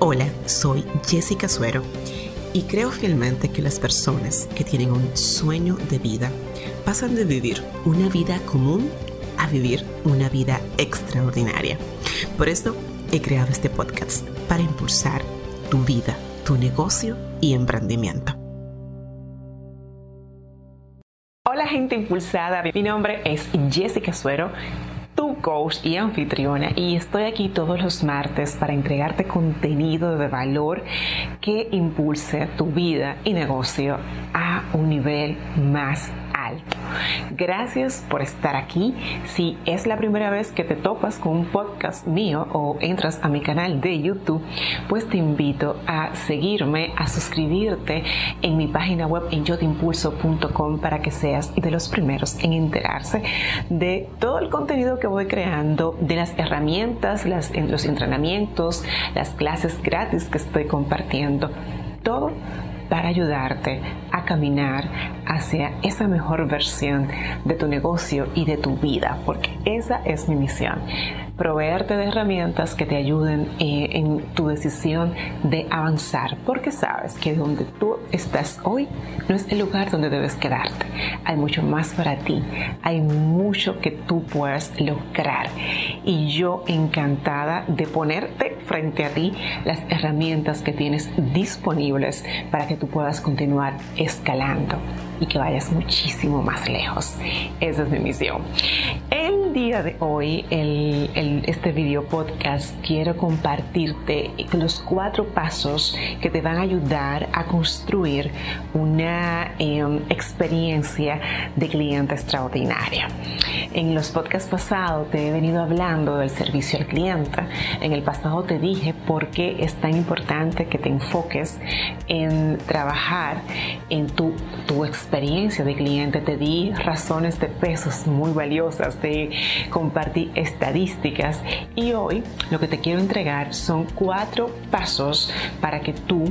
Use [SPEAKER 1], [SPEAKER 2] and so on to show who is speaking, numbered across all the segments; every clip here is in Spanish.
[SPEAKER 1] Hola, soy Jessica Suero y creo fielmente que las personas que tienen un sueño de vida pasan de vivir una vida común a vivir una vida extraordinaria. Por eso he creado este podcast para impulsar tu vida, tu negocio y emprendimiento.
[SPEAKER 2] Hola gente impulsada, mi nombre es Jessica Suero coach y anfitriona y estoy aquí todos los martes para entregarte contenido de valor que impulse tu vida y negocio a un nivel más Gracias por estar aquí. Si es la primera vez que te topas con un podcast mío o entras a mi canal de YouTube, pues te invito a seguirme, a suscribirte en mi página web en yotimpulso.com para que seas de los primeros en enterarse de todo el contenido que voy creando, de las herramientas, los entrenamientos, las clases gratis que estoy compartiendo. Todo para ayudarte a caminar hacia esa mejor versión de tu negocio y de tu vida, porque esa es mi misión proveerte de herramientas que te ayuden eh, en tu decisión de avanzar, porque sabes que donde tú estás hoy no es el lugar donde debes quedarte. Hay mucho más para ti, hay mucho que tú puedes lograr. Y yo encantada de ponerte frente a ti las herramientas que tienes disponibles para que tú puedas continuar escalando y que vayas muchísimo más lejos. Esa es mi misión. Día de hoy, el, este video podcast, quiero compartirte los cuatro pasos que te van a ayudar a construir una em, experiencia de cliente extraordinaria. En los podcasts pasados te he venido hablando del servicio al cliente. En el pasado te dije por qué es tan importante que te enfoques en trabajar en tu, tu experiencia de cliente, te di razones de pesos muy valiosas, te compartí estadísticas y hoy lo que te quiero entregar son cuatro pasos para que tú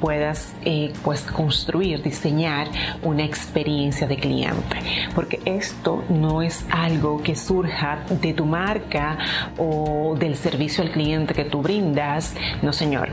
[SPEAKER 2] puedas eh, pues construir, diseñar una experiencia de cliente. Porque esto no es algo que surja de tu marca o del servicio al cliente que tú brindas. No, señor.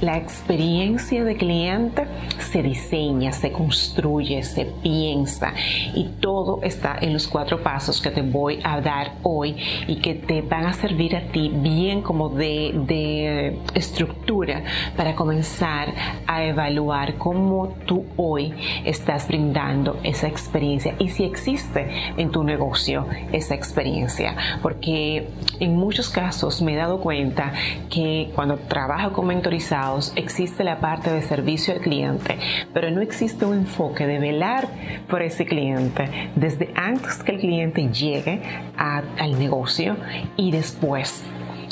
[SPEAKER 2] La experiencia de cliente se diseña, se construye, se piensa y todo está en los cuatro pasos que te voy a hoy y que te van a servir a ti bien como de, de estructura para comenzar a evaluar cómo tú hoy estás brindando esa experiencia y si existe en tu negocio esa experiencia. Porque en muchos casos me he dado cuenta que cuando trabajo con mentorizados existe la parte de servicio al cliente pero no existe un enfoque de velar por ese cliente. Desde antes que el cliente llegue al negocio y después.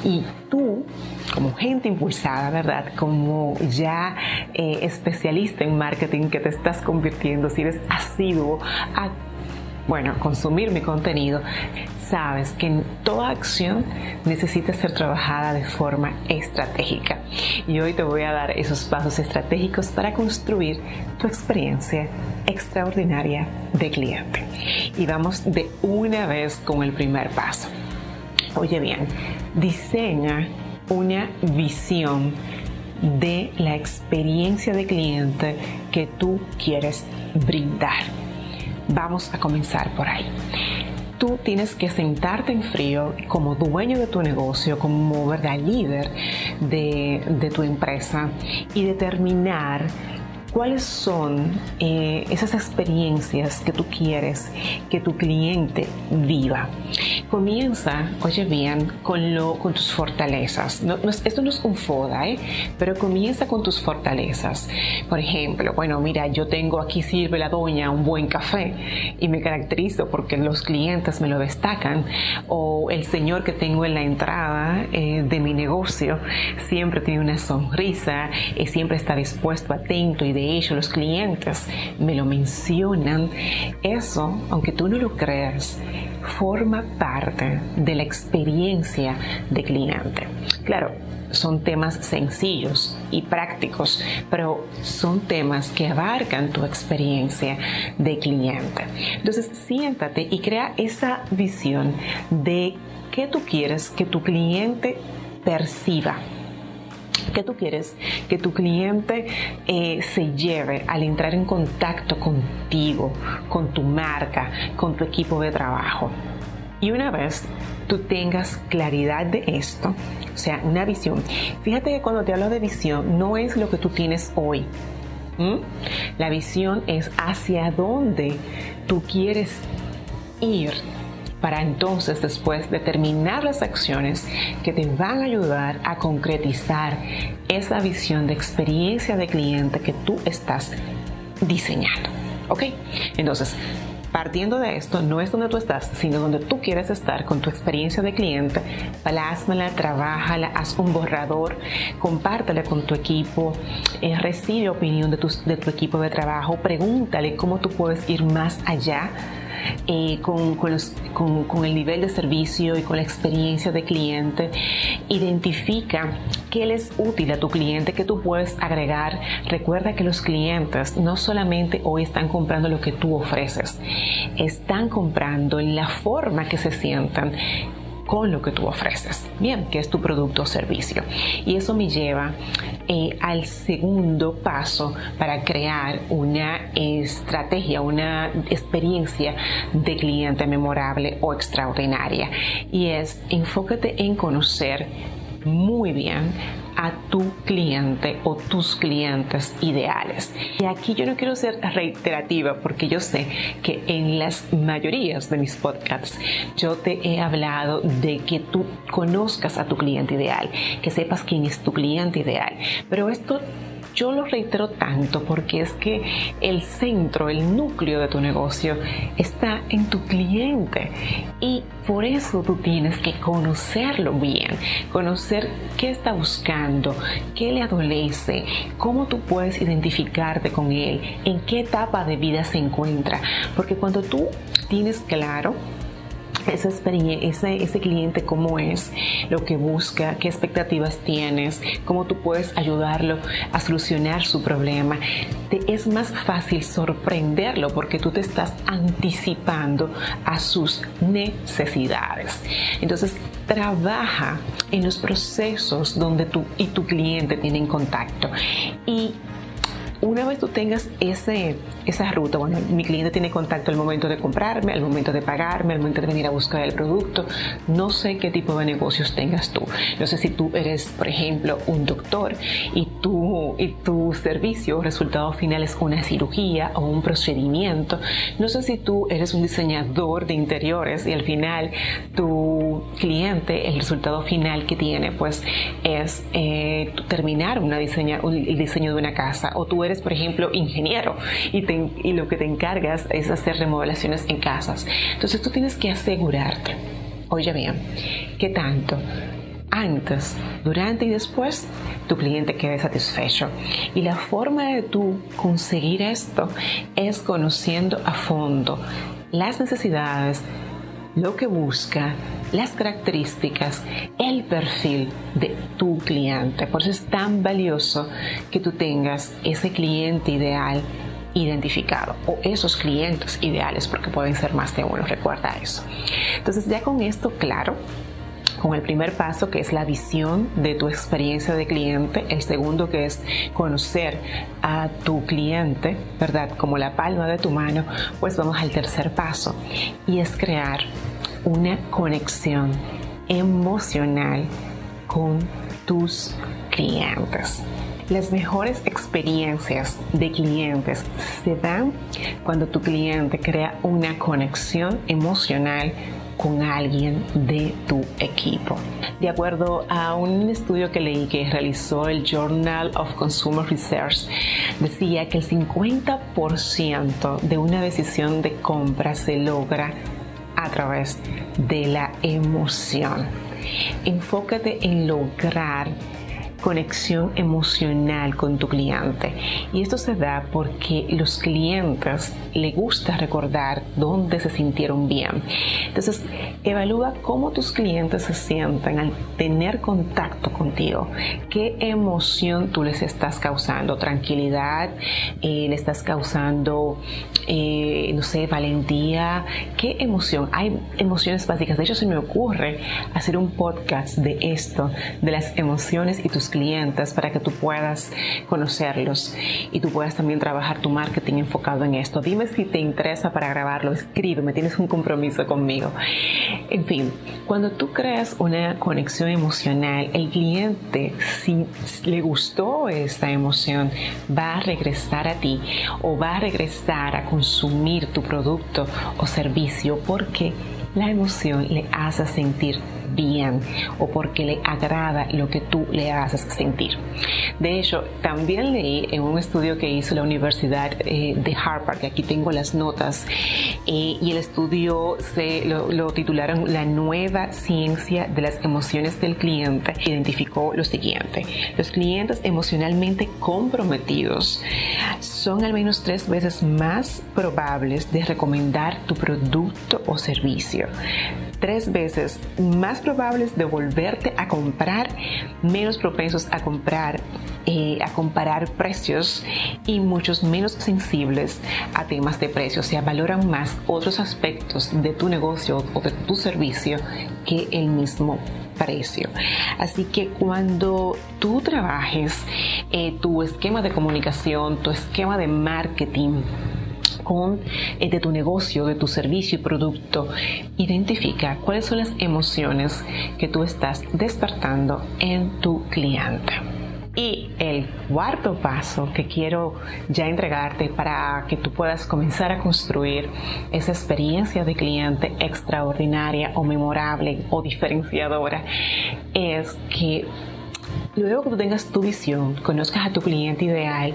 [SPEAKER 2] Y tú, como gente impulsada, ¿verdad? Como ya eh, especialista en marketing que te estás convirtiendo, si eres asiduo a bueno, consumir mi contenido, sabes que toda acción necesita ser trabajada de forma estratégica. Y hoy te voy a dar esos pasos estratégicos para construir tu experiencia extraordinaria de cliente. Y vamos de una vez con el primer paso. Oye bien, diseña una visión de la experiencia de cliente que tú quieres brindar. Vamos a comenzar por ahí. Tú tienes que sentarte en frío como dueño de tu negocio, como ¿verdad? líder de, de tu empresa y determinar ¿Cuáles son eh, esas experiencias que tú quieres que tu cliente viva? Comienza, oye bien, con, lo, con tus fortalezas. esto no es un FODA, ¿eh? pero comienza con tus fortalezas. Por ejemplo, bueno, mira, yo tengo aquí sirve la doña un buen café y me caracterizo porque los clientes me lo destacan. O el señor que tengo en la entrada eh, de mi negocio siempre tiene una sonrisa y siempre está dispuesto, atento y de los clientes me lo mencionan, eso, aunque tú no lo creas, forma parte de la experiencia de cliente. Claro, son temas sencillos y prácticos, pero son temas que abarcan tu experiencia de cliente. Entonces, siéntate y crea esa visión de qué tú quieres que tu cliente perciba ¿Qué tú quieres? Que tu cliente eh, se lleve al entrar en contacto contigo, con tu marca, con tu equipo de trabajo. Y una vez tú tengas claridad de esto, o sea, una visión. Fíjate que cuando te hablo de visión, no es lo que tú tienes hoy. La visión es hacia dónde tú quieres ir para entonces después determinar las acciones que te van a ayudar a concretizar esa visión de experiencia de cliente que tú estás diseñando. ¿Ok? Entonces, partiendo de esto, no es donde tú estás, sino donde tú quieres estar con tu experiencia de cliente, plásmala, trabájala, haz un borrador, compártela con tu equipo, eh, recibe opinión de de tu equipo de trabajo, pregúntale cómo tú puedes ir más allá con, el nivel de servicio y con la experiencia de cliente. Identifica qué les es útil a tu cliente que tú puedes agregar. Recuerda que los clientes no solamente hoy están comprando lo que tú ofreces, están comprando la forma que se sientan con lo que tú ofreces, bien, que es tu producto o servicio. Y eso me lleva eh, al segundo paso para crear una estrategia, una experiencia de cliente memorable o extraordinaria. Y es enfócate en conocer muy bien a tu cliente o tus clientes ideales. Y aquí yo no quiero ser reiterativa porque yo sé que en las mayorías de mis podcasts yo te he hablado de que tú conozcas a tu cliente ideal, que sepas quién es tu cliente ideal. Pero esto yo lo reitero tanto porque es que el centro, el núcleo de tu negocio está en tu cliente. Y por eso tú tienes que conocerlo bien, conocer qué está buscando, qué le adolece, cómo tú puedes identificarte con él, en qué etapa de vida se encuentra, porque cuando tú tienes claro esa experiencia, ese, cliente cómo es, lo que busca, qué expectativas tienes, cómo tú puedes ayudarlo a solucionar su problema. Te es más fácil sorprenderlo porque tú te estás anticipando a sus necesidades. Entonces, trabaja en los procesos donde tú y tu cliente tienen contacto y una vez tú tengas ese, esa ruta, bueno, mi cliente tiene contacto al momento de comprarme, al momento de pagarme, al momento de venir a buscar el producto, no sé qué tipo de negocios tengas tú. No sé si tú eres, por ejemplo, un doctor y tu, y tu servicio, resultado final es una cirugía o un procedimiento. No sé si tú eres un diseñador de interiores y al final tu cliente, el resultado final que tiene, pues es eh, terminar una diseña, el diseño de una casa o tú eres por ejemplo, ingeniero y, lo que te encargas es hacer remodelaciones en casas. Entonces tú tienes que asegurarte, oye bien, que tanto antes, durante y después tu cliente quede satisfecho. Y la forma de tú conseguir esto es conociendo a fondo las necesidades, lo que busca, las características, el perfil de tu cliente. Por eso es tan valioso que tú tengas ese cliente ideal identificado o esos clientes ideales porque pueden ser más de uno, recuerda eso. Entonces ya con esto claro, con el primer paso que es la visión de tu experiencia de cliente, el segundo que es conocer a tu cliente, ¿verdad? Como la palma de tu mano, pues vamos al tercer paso y es crear una conexión emocional con tus clientes. Las mejores experiencias de clientes se dan cuando tu cliente crea una conexión emocional con alguien de tu equipo. De acuerdo a un estudio que leí que realizó el Journal of Consumer Research, decía que el 50% de una decisión de compra se logra a través de la emoción. Enfócate en lograr conexión emocional con tu cliente. Y esto se da porque los clientes le gusta recordar dónde se sintieron bien. Entonces, evalúa cómo tus clientes se sienten al tener contacto contigo. ¿Qué emoción tú les estás causando? ¿Tranquilidad? Eh, ¿Le estás causando, eh, no sé, valentía? ¿Qué emoción? Hay emociones básicas. De hecho, se me ocurre hacer un podcast de esto, de las emociones y tus clientes para que tú puedas conocerlos y tú puedas también trabajar tu marketing enfocado en esto. Dime si te interesa para grabarlo, escríbeme, tienes un compromiso conmigo. En fin, cuando tú creas una conexión emocional, el cliente, si le gustó esta emoción, va a regresar a ti o va a regresar a consumir tu producto o servicio porque la emoción le hace sentir bien o porque le agrada lo que tú le haces sentir. De hecho, también leí en un estudio que hizo la Universidad eh, de Harvard, que aquí tengo las notas, eh, y el estudio se lo, titularon La nueva ciencia de las emociones del cliente. Identificó lo siguiente, los clientes emocionalmente comprometidos son al menos tres veces más probables de recomendar tu producto o servicio tres veces más probables de volverte a comprar, menos propensos a comprar, eh, a comparar precios y muchos menos sensibles a temas de precios. O sea, valoran más otros aspectos de tu negocio o de tu servicio que el mismo precio. Así que cuando tú trabajes eh, tu esquema de comunicación, tu esquema de marketing, con, eh, de tu negocio, de tu servicio y producto, identifica cuáles son las emociones que tú estás despertando en tu cliente. Y el cuarto paso que quiero ya entregarte para que tú puedas comenzar a construir esa experiencia de cliente extraordinaria o memorable o diferenciadora es que luego que tú tengas tu visión, conozcas a tu cliente ideal,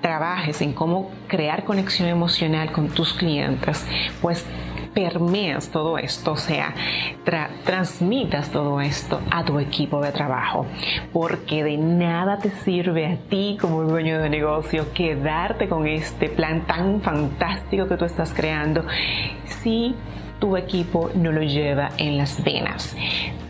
[SPEAKER 2] trabajes en cómo crear conexión emocional con tus clientes, pues permeas todo esto, o sea, transmitas todo esto a tu equipo de trabajo, porque de nada te sirve a ti como dueño de negocio quedarte con este plan tan fantástico que tú estás creando si tu equipo no lo lleva en las venas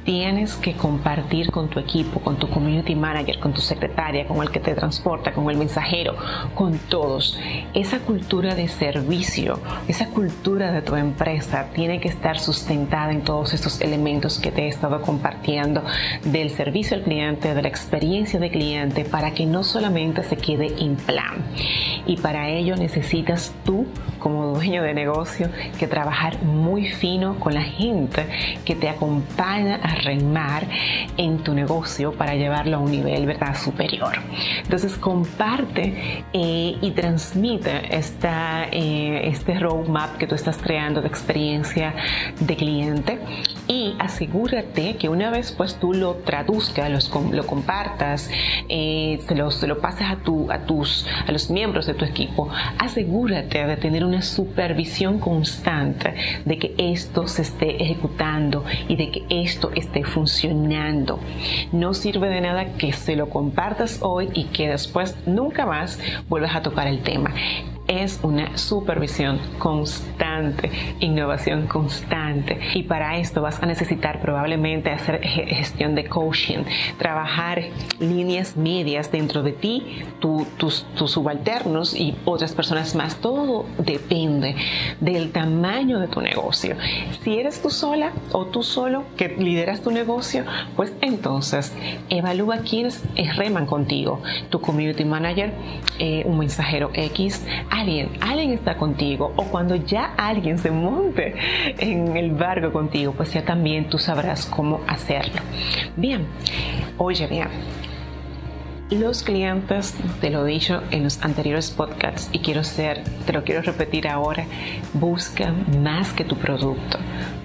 [SPEAKER 2] tienes que compartir con tu equipo, con tu community manager, con tu secretaria, con el que te transporta, con el mensajero, con todos. Esa cultura de servicio, esa cultura de tu empresa tiene que estar sustentada en todos estos elementos que te he estado compartiendo del servicio al cliente, de la experiencia de cliente, para que no solamente se quede en plan. Y para ello necesitas tú, como dueño de negocio, que trabajar muy fino con la gente que te acompaña a remar en tu negocio para llevarlo a un nivel ¿verdad? superior. Entonces comparte eh, y transmite esta, eh, este roadmap que tú estás creando de experiencia de cliente y asegúrate que una vez pues tú lo traduzcas, lo compartas, eh, se, lo, se lo pases a, tu, a, tus, a los miembros de tu equipo, asegúrate de tener una supervisión constante de que esto se esté ejecutando y de que esto esté funcionando. No sirve de nada que se lo compartas hoy y que después nunca más vuelvas a tocar el tema es una supervisión constante, innovación constante. Y para esto vas a necesitar probablemente hacer gestión de coaching, trabajar líneas medias dentro de ti, tus, subalternos y otras personas más. Todo depende del tamaño de tu negocio. Si eres tú sola o tú solo que lideras tu negocio, pues entonces evalúa quiénes reman contigo. Tu community manager, eh, un mensajero X, alguien, alguien está contigo o cuando ya alguien se monte en el barco contigo, pues ya también tú sabrás cómo hacerlo. Bien, oye bien. Los clientes, te lo he dicho en los anteriores podcasts y quiero ser, te lo quiero repetir ahora, buscan más que tu producto,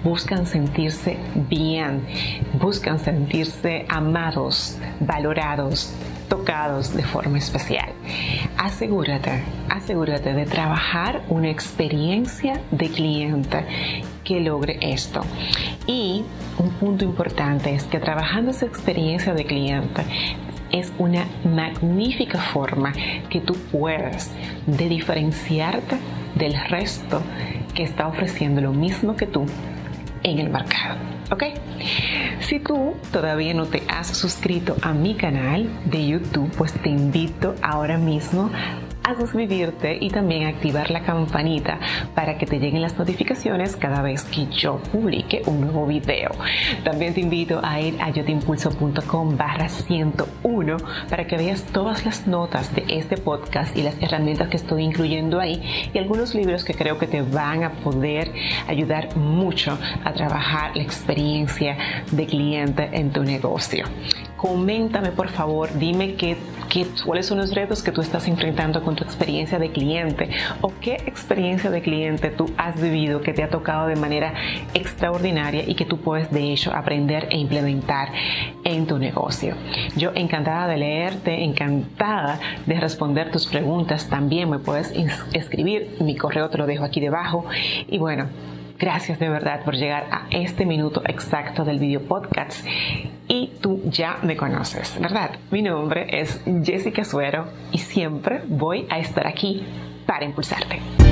[SPEAKER 2] buscan sentirse bien, buscan sentirse amados, valorados, tocados de forma especial. Asegúrate, asegúrate de trabajar una experiencia de cliente que logre esto. Y un punto importante es que trabajando esa experiencia de cliente es una magnífica forma que tú puedas de diferenciarte del resto que está ofreciendo lo mismo que tú en el mercado. ¿Ok? Si tú todavía no te has suscrito a mi canal de YouTube, pues te invito ahora mismo a suscribirte y también activar la campanita para que te lleguen las notificaciones cada vez que yo publique un nuevo video. También te invito a ir a yotimpulso.com barra 101 para que veas todas las notas de este podcast y las herramientas que estoy incluyendo ahí y algunos libros que creo que te van a poder ayudar mucho a trabajar la experiencia de cliente en tu negocio coméntame por favor, dime qué, cuáles son los retos que tú estás enfrentando con tu experiencia de cliente o qué experiencia de cliente tú has vivido que te ha tocado de manera extraordinaria y que tú puedes de hecho aprender e implementar en tu negocio. Yo encantada de leerte, encantada de responder tus preguntas. También me puedes escribir, mi correo te lo dejo aquí debajo y bueno. Gracias de verdad por llegar a este minuto exacto del video podcast. Y tú ya me conoces, ¿verdad? Mi nombre es Jessica Suero y siempre voy a estar aquí para impulsarte.